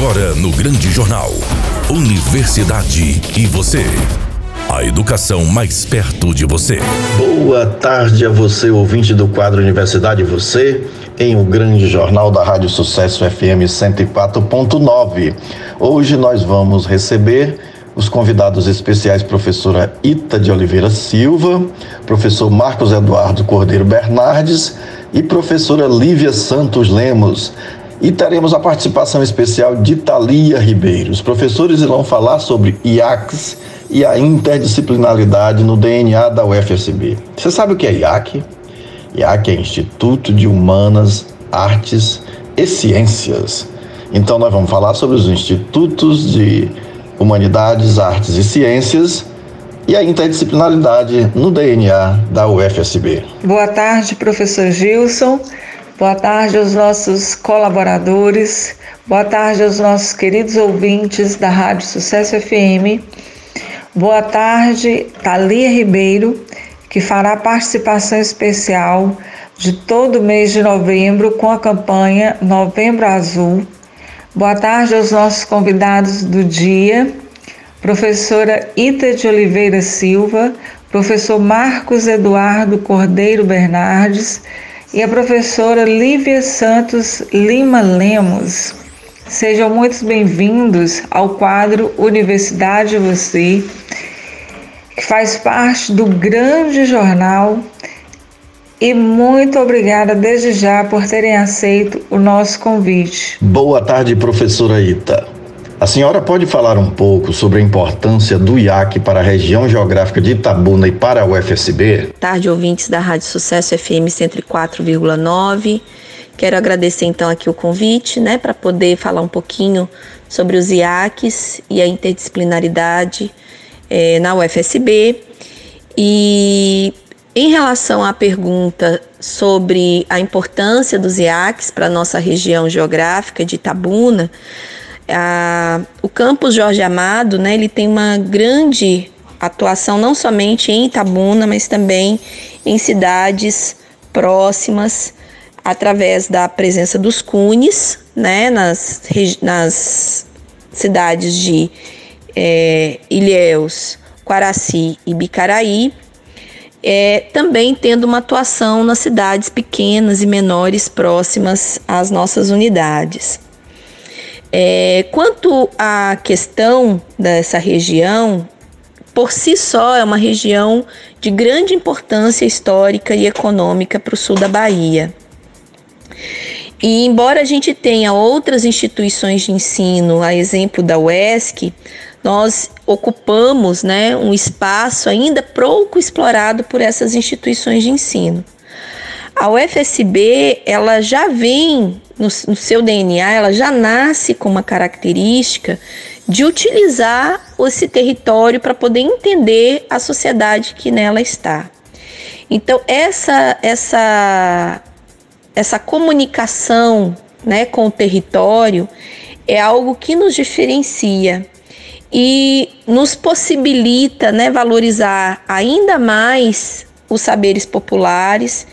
Agora no Grande Jornal. Universidade e você. A educação mais perto de você. Boa tarde a você, ouvinte do quadro Universidade e Você, em o Grande Jornal da Rádio Sucesso FM 104.9. Hoje nós vamos receber os convidados especiais, professora Ita de Oliveira Silva, professor Marcos Eduardo Cordeiro Bernardes e professora Lívia Santos Lemos. E teremos a participação especial de Thalia Ribeiro. Os professores irão falar sobre IACs e a interdisciplinaridade no DNA da UFSB. Você sabe o que é IAC? IAC é Instituto de Humanas, Artes e Ciências. Então nós vamos falar sobre os institutos de Humanidades, Artes e Ciências e a interdisciplinaridade no DNA da UFSB. Boa tarde, professor Gilson. Boa tarde aos nossos colaboradores. Boa tarde aos nossos queridos ouvintes da Rádio Sucesso FM. Boa tarde, Thalia Ribeiro, que fará participação especial de todo mês de novembro com a campanha Novembro Azul Boa tarde aos nossos convidados do dia, professora Ita de Oliveira Silva, professor Marcos Eduardo Cordeiro Bernardes e a professora Lívia Santos Lima Lemos. Sejam muito bem-vindos ao quadro Universidade Você, que faz parte do grande jornal e muito obrigada desde já por terem aceito o nosso convite. Boa tarde, professora Ita. A senhora pode falar um pouco sobre a importância do IAC para a região geográfica de Itabuna e para a UFSB? Tarde, ouvintes da Rádio Sucesso FM 104,9. Quero agradecer então aqui o convite, né, para poder falar um pouquinho sobre os IACs e a interdisciplinaridade é, na UFSB. E em relação à pergunta sobre a importância dos IACs para a nossa região geográfica de Itabuna, a, o campus Jorge Amado, né, ele tem uma grande atuação não somente em Itabuna, mas também em cidades próximas, através da presença dos cunes, né, nas, nas cidades de é, Ilhéus, Quaraci e Bicaraí, é, também tendo uma atuação nas cidades pequenas e menores próximas às nossas unidades. É, quanto à questão dessa região, por si só é uma região de grande importância histórica e econômica para o sul da Bahia. E embora a gente tenha outras instituições de ensino, a exemplo da UESC, nós ocupamos né, um espaço ainda pouco explorado por essas instituições de ensino. A UFSB, ela já vem no, no seu DNA, ela já nasce com uma característica de utilizar esse território para poder entender a sociedade que nela está. Então, essa, essa, essa comunicação né, com o território é algo que nos diferencia e nos possibilita né, valorizar ainda mais os saberes populares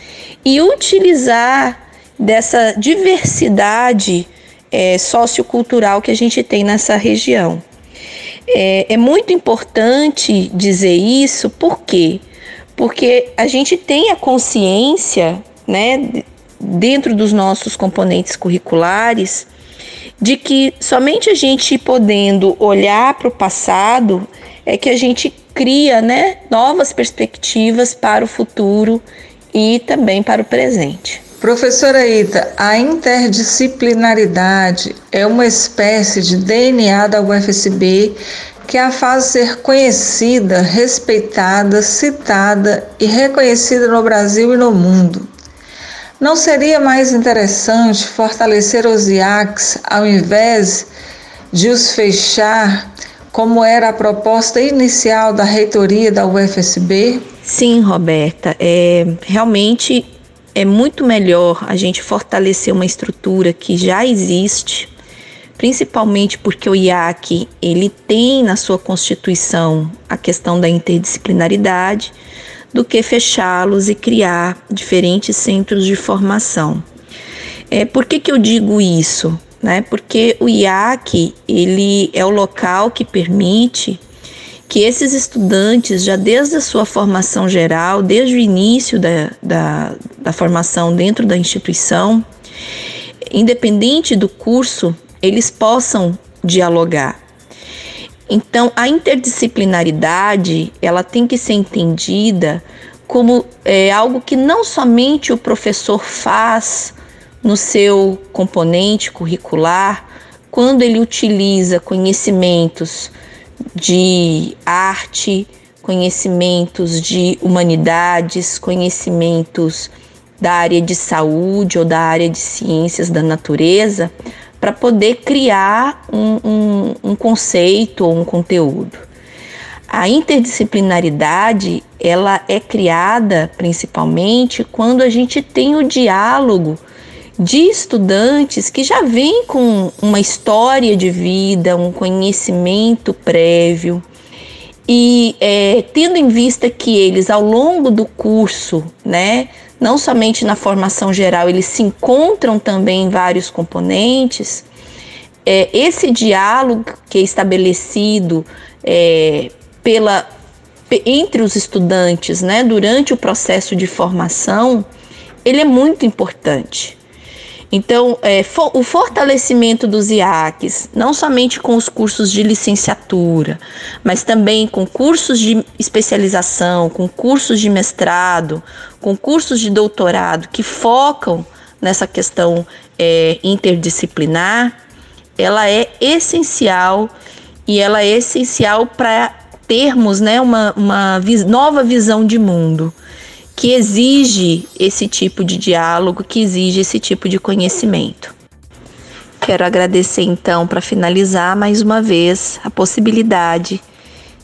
e utilizar dessa diversidade é, sociocultural que a gente tem nessa região. É, é muito importante dizer isso, por quê? Porque a gente tem a consciência, né, dentro dos nossos componentes curriculares, de que somente a gente podendo olhar para o passado é que a gente cria né, novas perspectivas para o futuro e também para o presente. Professora Ita, a interdisciplinaridade é uma espécie de DNA da UFSB que a faz ser conhecida, respeitada, citada e reconhecida no Brasil e no mundo. Não seria mais interessante fortalecer os IACs ao invés de os fechar, como era a proposta inicial da reitoria da UFSB? Sim, Roberta. É, realmente é muito melhor a gente fortalecer uma estrutura que já existe, principalmente porque o IAC ele tem na sua constituição a questão da interdisciplinaridade do que fechá-los e criar diferentes centros de formação. É, por que, que eu digo isso? né? Porque o IAC, ele é o local que permite que esses estudantes, já desde a sua formação geral, desde o início da, da, da formação dentro da instituição, independente do curso, eles possam dialogar. Então, a interdisciplinaridade ela tem que ser entendida como é, algo que não somente o professor faz no seu componente curricular, quando ele utiliza conhecimentos de arte, conhecimentos de humanidades, conhecimentos da área de saúde ou da área de ciências da natureza, para poder criar um, um, um conceito ou um conteúdo. A interdisciplinaridade ela é criada principalmente quando a gente tem o diálogo de estudantes que já vêm com uma história de vida, um conhecimento prévio, e é, tendo em vista que eles, ao longo do curso, né, não somente na formação geral, eles se encontram também em vários componentes, é, esse diálogo que é estabelecido é, pela, entre os estudantes né, durante o processo de formação, ele é muito importante. Então, é, for, o fortalecimento dos IACs, não somente com os cursos de licenciatura, mas também com cursos de especialização, com cursos de mestrado, com cursos de doutorado que focam nessa questão é, interdisciplinar, ela é essencial e ela é essencial para termos né, uma, uma vis nova visão de mundo que exige esse tipo de diálogo, que exige esse tipo de conhecimento. Quero agradecer então para finalizar mais uma vez a possibilidade,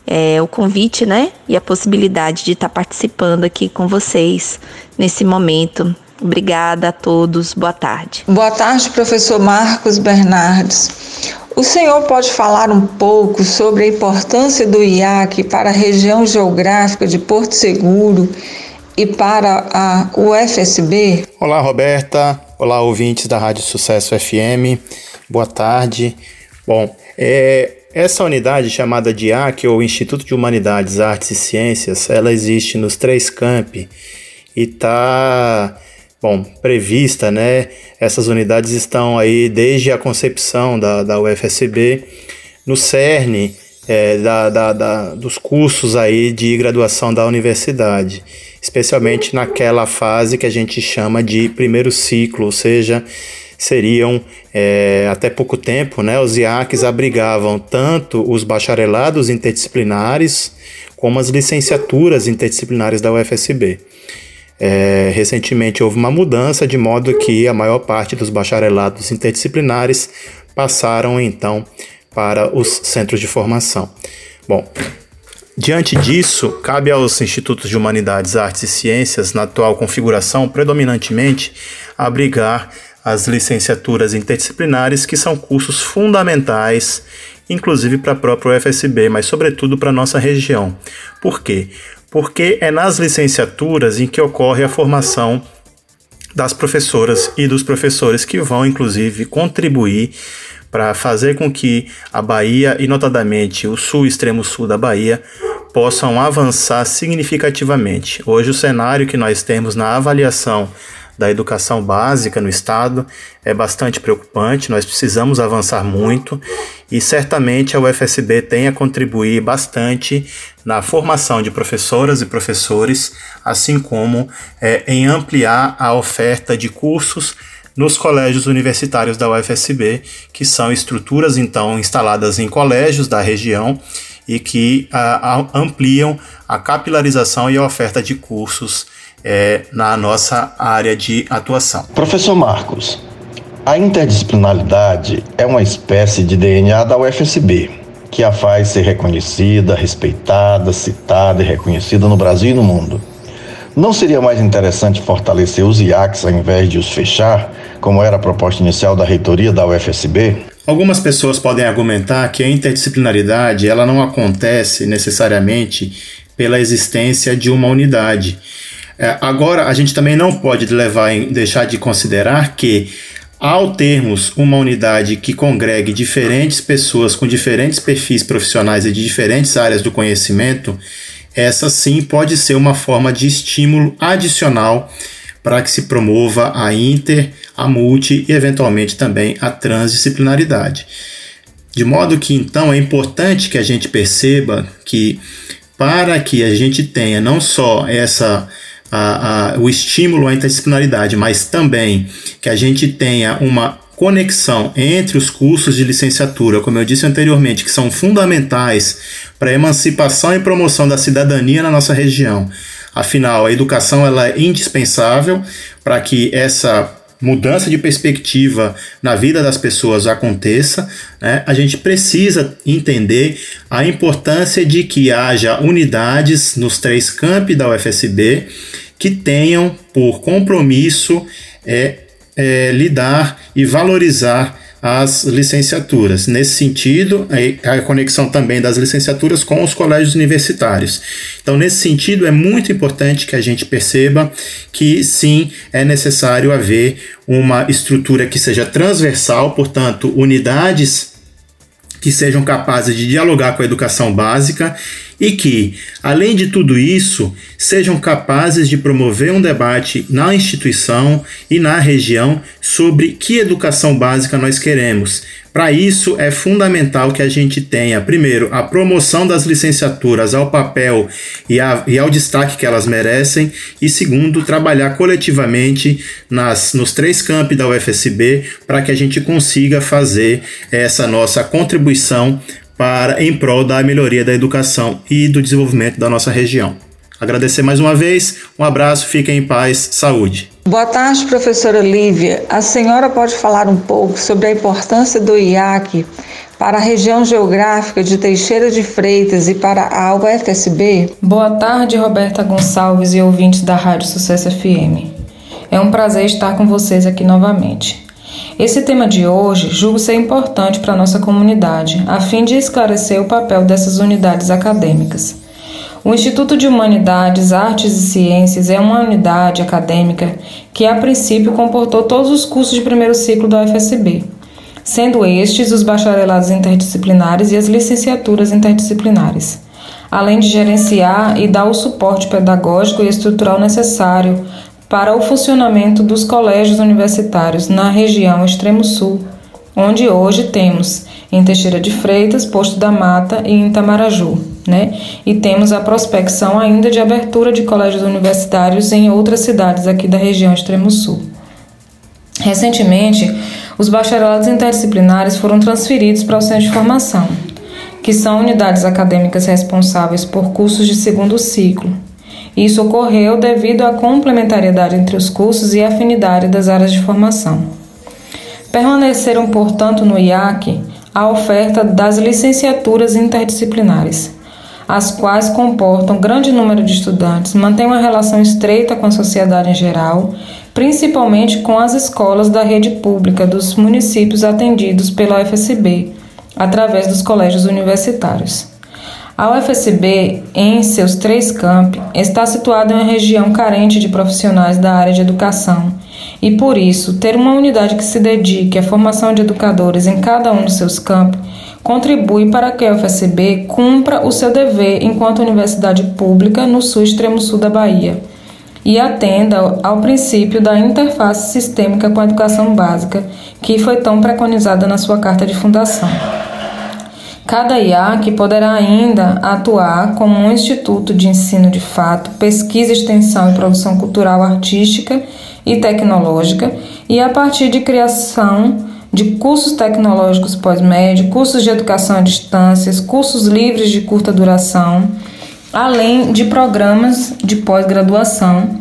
é, o convite, né? E a possibilidade de estar tá participando aqui com vocês nesse momento. Obrigada a todos. Boa tarde. Boa tarde, professor Marcos Bernardes. O senhor pode falar um pouco sobre a importância do IAC para a região geográfica de Porto Seguro e para a UFSB? Olá, Roberta. Olá, ouvintes da Rádio Sucesso FM. Boa tarde. Bom, é, essa unidade chamada DIAC, ou Instituto de Humanidades, Artes e Ciências, ela existe nos três campi e está, bom, prevista, né? Essas unidades estão aí desde a concepção da, da UFSB, no CERN, é, da, da, da, dos cursos aí de graduação da universidade especialmente naquela fase que a gente chama de primeiro ciclo, ou seja, seriam é, até pouco tempo, né, os IACs abrigavam tanto os bacharelados interdisciplinares como as licenciaturas interdisciplinares da UFSB. É, recentemente houve uma mudança de modo que a maior parte dos bacharelados interdisciplinares passaram então para os centros de formação. Bom, Diante disso, cabe aos institutos de humanidades, artes e ciências, na atual configuração, predominantemente abrigar as licenciaturas interdisciplinares, que são cursos fundamentais, inclusive para a própria UFSB, mas sobretudo para a nossa região. Por quê? Porque é nas licenciaturas em que ocorre a formação das professoras e dos professores que vão, inclusive, contribuir para fazer com que a Bahia e, notadamente, o sul extremo sul da Bahia possam avançar significativamente. Hoje, o cenário que nós temos na avaliação da educação básica no estado é bastante preocupante. Nós precisamos avançar muito e certamente a UFSB tem a contribuir bastante na formação de professoras e professores, assim como é, em ampliar a oferta de cursos nos colégios universitários da UFSB, que são estruturas então instaladas em colégios da região e que a, a, ampliam a capilarização e a oferta de cursos é, na nossa área de atuação. Professor Marcos, a interdisciplinaridade é uma espécie de DNA da UFSB, que a faz ser reconhecida, respeitada, citada e reconhecida no Brasil e no mundo. Não seria mais interessante fortalecer os IACs ao invés de os fechar, como era a proposta inicial da reitoria da UFSB? Algumas pessoas podem argumentar que a interdisciplinaridade ela não acontece necessariamente pela existência de uma unidade. É, agora, a gente também não pode levar em, deixar de considerar que ao termos uma unidade que congregue diferentes pessoas com diferentes perfis profissionais e de diferentes áreas do conhecimento, essa sim pode ser uma forma de estímulo adicional para que se promova a inter, a multi e eventualmente também a transdisciplinaridade. De modo que então é importante que a gente perceba que para que a gente tenha não só essa a, a, o estímulo à interdisciplinaridade, mas também que a gente tenha uma conexão entre os cursos de licenciatura, como eu disse anteriormente, que são fundamentais para a emancipação e promoção da cidadania na nossa região. Afinal, a educação ela é indispensável para que essa mudança de perspectiva na vida das pessoas aconteça, né, a gente precisa entender a importância de que haja unidades nos três campi da UFSB que tenham por compromisso é, é, lidar e valorizar as licenciaturas. Nesse sentido, a conexão também das licenciaturas com os colégios universitários. Então, nesse sentido, é muito importante que a gente perceba que sim, é necessário haver uma estrutura que seja transversal, portanto, unidades que sejam capazes de dialogar com a educação básica e que, além de tudo isso, sejam capazes de promover um debate na instituição e na região sobre que educação básica nós queremos. Para isso, é fundamental que a gente tenha, primeiro, a promoção das licenciaturas ao papel e, a, e ao destaque que elas merecem, e segundo, trabalhar coletivamente nas, nos três campi da UFSB para que a gente consiga fazer essa nossa contribuição para em prol da melhoria da educação e do desenvolvimento da nossa região. Agradecer mais uma vez, um abraço, fiquem em paz, saúde. Boa tarde, professora Lívia. A senhora pode falar um pouco sobre a importância do IAC para a região geográfica de Teixeira de Freitas e para a UFSB? Boa tarde, Roberta Gonçalves e ouvintes da Rádio Sucesso FM. É um prazer estar com vocês aqui novamente. Esse tema de hoje julgo ser importante para a nossa comunidade, a fim de esclarecer o papel dessas unidades acadêmicas. O Instituto de Humanidades, Artes e Ciências é uma unidade acadêmica que, a princípio, comportou todos os cursos de primeiro ciclo da UFSB, sendo estes os bacharelados interdisciplinares e as licenciaturas interdisciplinares, além de gerenciar e dar o suporte pedagógico e estrutural necessário para o funcionamento dos colégios universitários na região extremo sul, onde hoje temos em Teixeira de Freitas, Posto da Mata e Itamaraju, né? E temos a prospecção ainda de abertura de colégios universitários em outras cidades aqui da região extremo sul. Recentemente, os bacharelados interdisciplinares foram transferidos para o centro de formação, que são unidades acadêmicas responsáveis por cursos de segundo ciclo, isso ocorreu devido à complementariedade entre os cursos e afinidade das áreas de formação. Permaneceram, portanto, no IAC a oferta das licenciaturas interdisciplinares, as quais comportam grande número de estudantes, mantêm uma relação estreita com a sociedade em geral, principalmente com as escolas da rede pública dos municípios atendidos pela UFSB, através dos colégios universitários. A UFSB, em seus três campi, está situada em uma região carente de profissionais da área de educação e, por isso, ter uma unidade que se dedique à formação de educadores em cada um dos seus campos contribui para que a UFSB cumpra o seu dever enquanto universidade pública no sul extremo sul da Bahia e atenda ao princípio da interface sistêmica com a educação básica, que foi tão preconizada na sua carta de fundação. Cada IAC poderá ainda atuar como um instituto de ensino de fato, pesquisa, extensão e produção cultural, artística e tecnológica, e a partir de criação de cursos tecnológicos pós-médio, cursos de educação à distância, cursos livres de curta duração, além de programas de pós-graduação,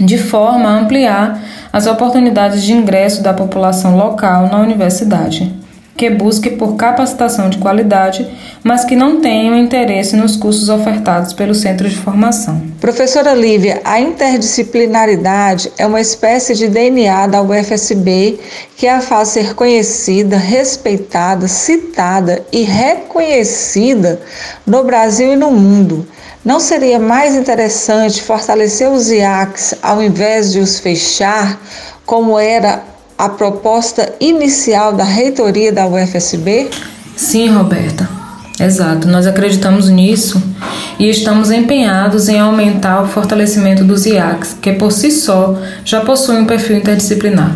de forma a ampliar as oportunidades de ingresso da população local na universidade que busque por capacitação de qualidade, mas que não tenham interesse nos cursos ofertados pelo centro de formação. Professora Lívia, a interdisciplinaridade é uma espécie de DNA da UFSB que a faz ser conhecida, respeitada, citada e reconhecida no Brasil e no mundo. Não seria mais interessante fortalecer os IACs ao invés de os fechar, como era a proposta inicial da reitoria da UFSB? Sim, Roberta. Exato, nós acreditamos nisso e estamos empenhados em aumentar o fortalecimento dos IACs, que por si só já possuem um perfil interdisciplinar.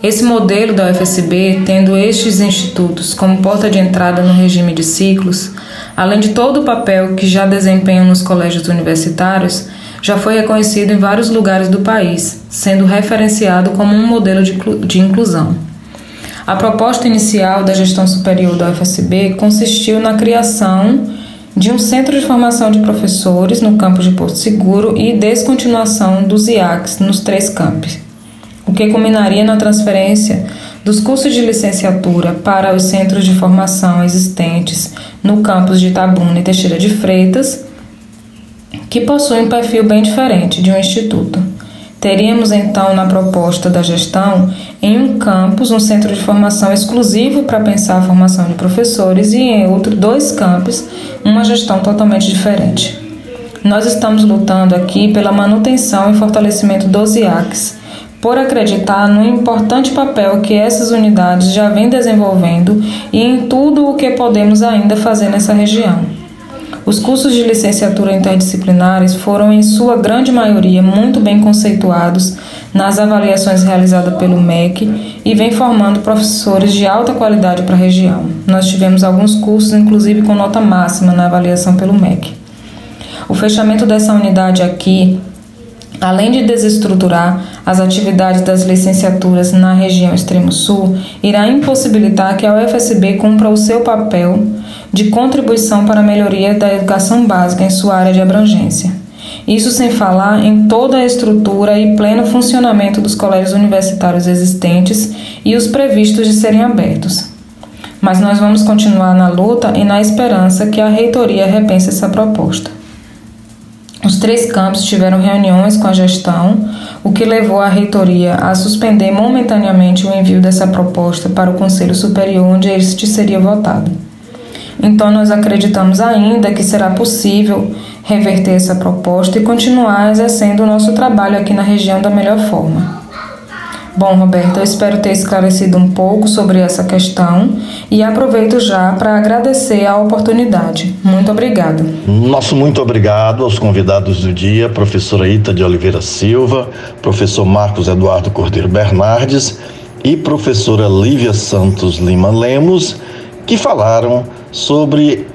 Esse modelo da UFSB, tendo estes institutos como porta de entrada no regime de ciclos, além de todo o papel que já desempenham nos colégios universitários, já foi reconhecido em vários lugares do país, sendo referenciado como um modelo de, de inclusão. A proposta inicial da gestão superior da UFSB consistiu na criação de um centro de formação de professores no campus de Porto Seguro e descontinuação dos IACs nos três campos, o que culminaria na transferência dos cursos de licenciatura para os centros de formação existentes no campus de Itabuna e Teixeira de Freitas, que possuem um perfil bem diferente de um instituto. Teríamos então na proposta da gestão em um campus um centro de formação exclusivo para pensar a formação de professores e em outro dois campos uma gestão totalmente diferente. Nós estamos lutando aqui pela manutenção e fortalecimento dos IACs, por acreditar no importante papel que essas unidades já vêm desenvolvendo e em tudo o que podemos ainda fazer nessa região. Os cursos de licenciatura interdisciplinares foram, em sua grande maioria, muito bem conceituados nas avaliações realizadas pelo MEC e vem formando professores de alta qualidade para a região. Nós tivemos alguns cursos, inclusive com nota máxima na avaliação pelo MEC. O fechamento dessa unidade aqui Além de desestruturar as atividades das licenciaturas na região extremo sul, irá impossibilitar que a UFSB cumpra o seu papel de contribuição para a melhoria da educação básica em sua área de abrangência. Isso sem falar em toda a estrutura e pleno funcionamento dos colégios universitários existentes e os previstos de serem abertos. Mas nós vamos continuar na luta e na esperança que a reitoria repense essa proposta. Os três campos tiveram reuniões com a gestão, o que levou a reitoria a suspender momentaneamente o envio dessa proposta para o Conselho Superior, onde este seria votado. Então, nós acreditamos ainda que será possível reverter essa proposta e continuar exercendo o nosso trabalho aqui na região da melhor forma. Bom, Roberto, eu espero ter esclarecido um pouco sobre essa questão e aproveito já para agradecer a oportunidade. Muito obrigado. Nosso muito obrigado aos convidados do dia, professora Ita de Oliveira Silva, professor Marcos Eduardo Cordeiro Bernardes e professora Lívia Santos Lima Lemos, que falaram sobre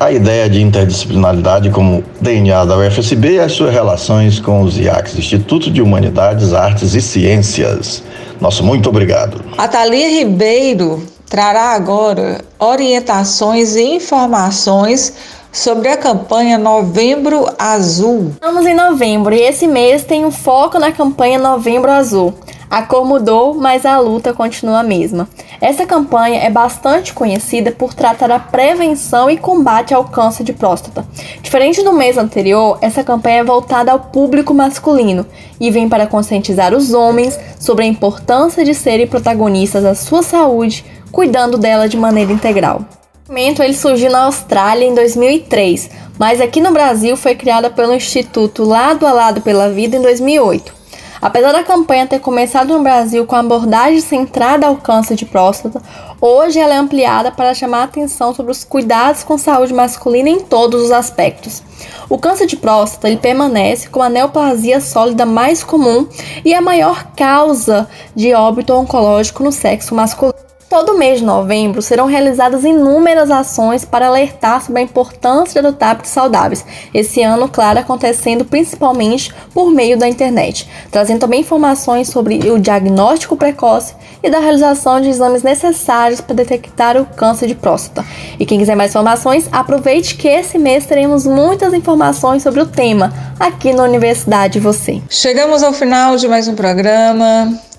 a ideia de interdisciplinaridade como DNA da UFSB e as suas relações com os IACs, Instituto de Humanidades, Artes e Ciências. Nosso muito obrigado. A Thalia Ribeiro trará agora orientações e informações sobre a campanha Novembro Azul. Estamos em novembro e esse mês tem um foco na campanha Novembro Azul. A cor mudou, mas a luta continua a mesma. Essa campanha é bastante conhecida por tratar a prevenção e combate ao câncer de próstata. Diferente do mês anterior, essa campanha é voltada ao público masculino e vem para conscientizar os homens sobre a importância de serem protagonistas da sua saúde, cuidando dela de maneira integral. O movimento ele surgiu na Austrália em 2003, mas aqui no Brasil foi criada pelo Instituto Lado a Lado pela Vida em 2008. Apesar da campanha ter começado no Brasil com abordagem centrada ao câncer de próstata, hoje ela é ampliada para chamar a atenção sobre os cuidados com saúde masculina em todos os aspectos. O câncer de próstata ele permanece como a neoplasia sólida mais comum e a maior causa de óbito oncológico no sexo masculino. Todo mês de novembro serão realizadas inúmeras ações para alertar sobre a importância de adotar hábitos saudáveis. Esse ano, claro, acontecendo principalmente por meio da internet, trazendo também informações sobre o diagnóstico precoce e da realização de exames necessários para detectar o câncer de próstata. E quem quiser mais informações, aproveite que esse mês teremos muitas informações sobre o tema aqui na Universidade Você. Chegamos ao final de mais um programa.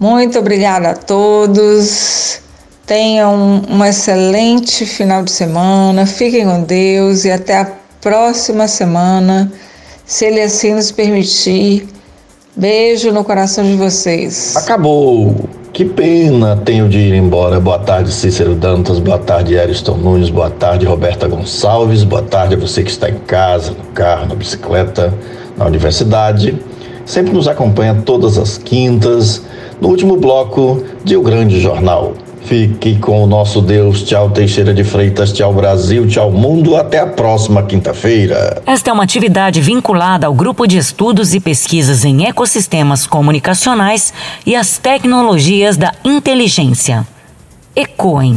Muito obrigada a todos. Tenham um, excelente final de semana. Fiquem com Deus e até a próxima semana, se Ele assim nos permitir. Beijo no coração de vocês. Acabou. Que pena tenho de ir embora. Boa tarde, Cícero Dantas. Boa tarde, Ariston Nunes. Boa tarde, Roberta Gonçalves. Boa tarde a você que está em casa, no carro, na bicicleta, na universidade. Sempre nos acompanha todas as quintas no último bloco de O Grande Jornal. Fique com o nosso Deus. Tchau, Teixeira de Freitas. Tchau, Brasil. Tchau, mundo. Até a próxima quinta-feira. Esta é uma atividade vinculada ao Grupo de Estudos e Pesquisas em Ecossistemas Comunicacionais e as Tecnologias da Inteligência. ECOEM.